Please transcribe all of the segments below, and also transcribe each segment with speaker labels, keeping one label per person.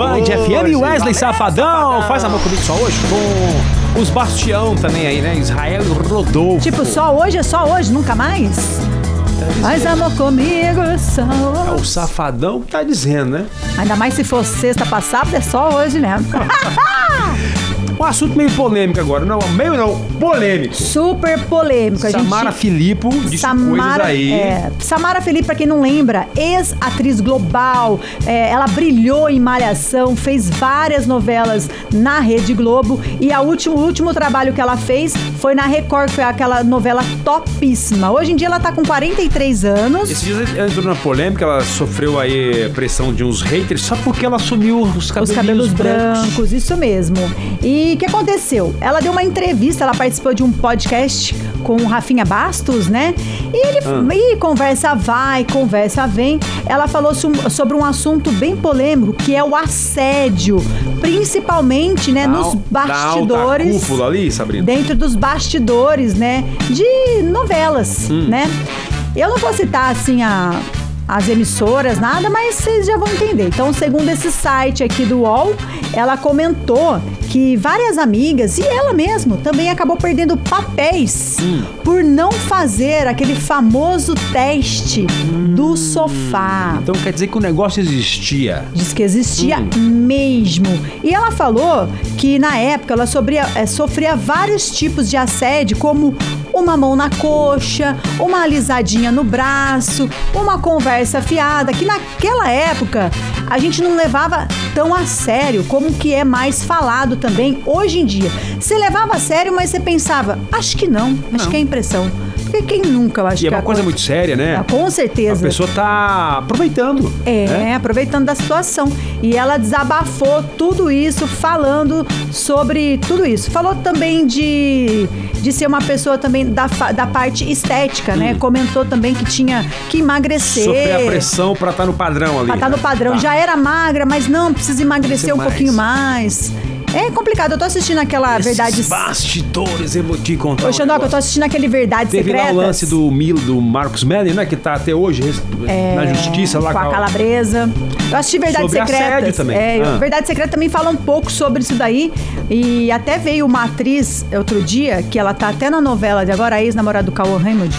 Speaker 1: Band FM. Wesley Safadão. Faz amor comigo só hoje com os Bastião também aí, né? Israel e Rodolfo.
Speaker 2: Tipo, só hoje é só hoje, nunca mais? Faz amor comigo, só
Speaker 1: É
Speaker 2: hoje.
Speaker 1: o Safadão que tá dizendo, né?
Speaker 2: Ainda mais se for sexta passada, é só hoje mesmo.
Speaker 1: Um assunto meio polêmico agora. Não, meio não, polêmico.
Speaker 2: Super polêmico. A
Speaker 1: Samara
Speaker 2: gente...
Speaker 1: Filippo disse coisas aí.
Speaker 2: É, Samara Felipe, pra quem não lembra, ex-atriz global, é, ela brilhou em Malhação, fez várias novelas na Rede Globo e a último, o último trabalho que ela fez foi na Record, foi aquela novela topíssima. Hoje em dia ela tá com 43 anos.
Speaker 1: Esses dias ela entrou na polêmica, ela sofreu aí pressão de uns haters só porque ela assumiu os cabelos,
Speaker 2: Os cabelos brancos, isso mesmo. E o que aconteceu? Ela deu uma entrevista, ela participou de um podcast com o Rafinha Bastos, né? E ele
Speaker 1: Ah.
Speaker 2: e conversa vai, conversa vem. Ela falou sobre um assunto bem polêmico, que é o assédio, principalmente, né,
Speaker 1: Da
Speaker 2: nos
Speaker 1: al- Da
Speaker 2: bastidores
Speaker 1: cúpula ali, Sabrina.
Speaker 2: dentro dos bastidores, né, de novelas,
Speaker 1: Hum.
Speaker 2: né? Eu não vou citar assim a as emissoras, nada, mas vocês já vão entender. Então, segundo esse site aqui do UOL, ela comentou que várias amigas e ela mesmo também acabou perdendo papéis
Speaker 1: Hum.
Speaker 2: por não fazer aquele famoso teste do sofá.
Speaker 1: Então quer dizer que o negócio existia.
Speaker 2: Diz que existia
Speaker 1: Hum.
Speaker 2: mesmo. E ela falou que na época ela sofria, eh, sofria vários tipos de assédio, como uma mão na coxa, uma alisadinha no braço, uma conversa fiada, que naquela época a gente não levava tão a sério como que é mais falado também hoje em dia. Você levava a sério, mas você pensava, acho que não, acho
Speaker 1: Não.
Speaker 2: que é impressão. Quem nunca, eu acho
Speaker 1: E é uma
Speaker 2: a
Speaker 1: coisa muito séria, né?
Speaker 2: Ah, Com
Speaker 1: A
Speaker 2: certeza.
Speaker 1: pessoa tá aproveitando.
Speaker 2: É,
Speaker 1: né?
Speaker 2: aproveitando da situação. E ela desabafou tudo isso, falando sobre tudo isso. Falou também de, de ser uma pessoa também da, da parte estética, né? Comentou também que tinha que emagrecer.
Speaker 1: Hum. Sofrer a pressão pra estar no padrão ali.
Speaker 2: Pra estar no padrão.
Speaker 1: Tá.
Speaker 2: Já era magra, mas não, precisa emagrecer
Speaker 1: Emagrecer
Speaker 2: um
Speaker 1: mais.
Speaker 2: pouquinho mais. É complicado. Eu tô assistindo aquela
Speaker 1: Esses
Speaker 2: Verdade...
Speaker 1: bastidores, eu vou te contar.
Speaker 2: Ô,
Speaker 1: um
Speaker 2: eu tô assistindo aquele Verdade
Speaker 1: Teve
Speaker 2: Secretas.
Speaker 1: lá o lance do Milo, do Marcos Melli, né? Que tá até hoje res- na justiça lá
Speaker 2: É, com a calabresa. Eu assisti Verdade
Speaker 1: Sobre
Speaker 2: Secretas.
Speaker 1: assédio também.
Speaker 2: É,
Speaker 1: Ah.
Speaker 2: Verdade Secreta também fala um pouco sobre isso daí. E até veio uma atriz outro dia, que ela tá até na novela de agora, a ex-namorada do Cauã Raymond.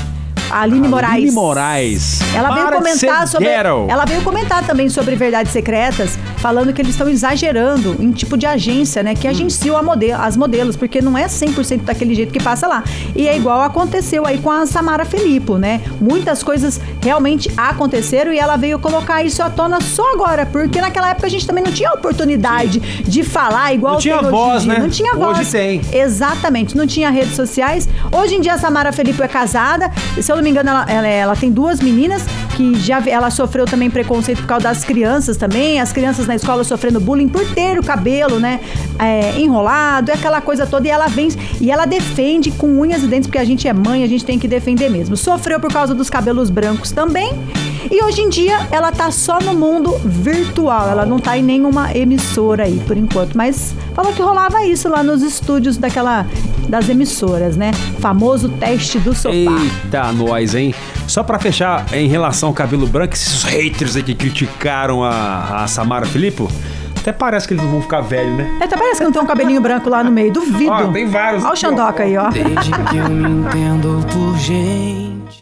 Speaker 2: A Aline Moraes.
Speaker 1: Aline Moraes.
Speaker 2: Ela veio
Speaker 1: Para de
Speaker 2: comentar sobre.
Speaker 1: ghetto.
Speaker 2: Ela veio comentar também sobre verdades secretas, falando que eles estão exagerando em tipo de agência, né? Que
Speaker 1: Hum.
Speaker 2: agenciam a mode as modelos, porque não é 100% daquele jeito que passa lá. E é igual aconteceu aí com a Samara Filippo, né? Muitas coisas realmente aconteceram e ela veio colocar isso à tona só agora, porque naquela época a gente também não tinha oportunidade de falar igual
Speaker 1: Não tinha voz, né?
Speaker 2: Não tinha voz.
Speaker 1: Hoje tem.
Speaker 2: Exatamente, não tinha redes sociais. Hoje em dia a Samara Felipe é casada. Se eu não me engano, ela, ela, ela tem duas meninas que já ela sofreu também preconceito por causa das crianças também. As crianças na escola sofrendo bullying por ter o cabelo, né? é, enrolado, é aquela coisa toda. E ela vem e ela defende com unhas e dentes, porque a gente é mãe, a gente tem que defender mesmo. Sofreu por causa dos cabelos brancos também. E hoje em dia ela tá só no mundo virtual. Ela não tá em nenhuma emissora aí por enquanto. Mas falou que rolava isso lá nos estúdios daquela das emissoras, né? Famoso teste do sofá.
Speaker 1: Eita, nós, hein? Só pra fechar, em relação ao cabelo branco, esses haters aí que criticaram a, a Samara Filippo, até parece que eles não vão ficar velhos, né?
Speaker 2: Até parece que não tem um cabelinho branco lá no meio. Duvido.
Speaker 1: Ó, tem vários
Speaker 2: Olha o. Xandoca aí, ó.
Speaker 3: Desde que eu me entendo por gente.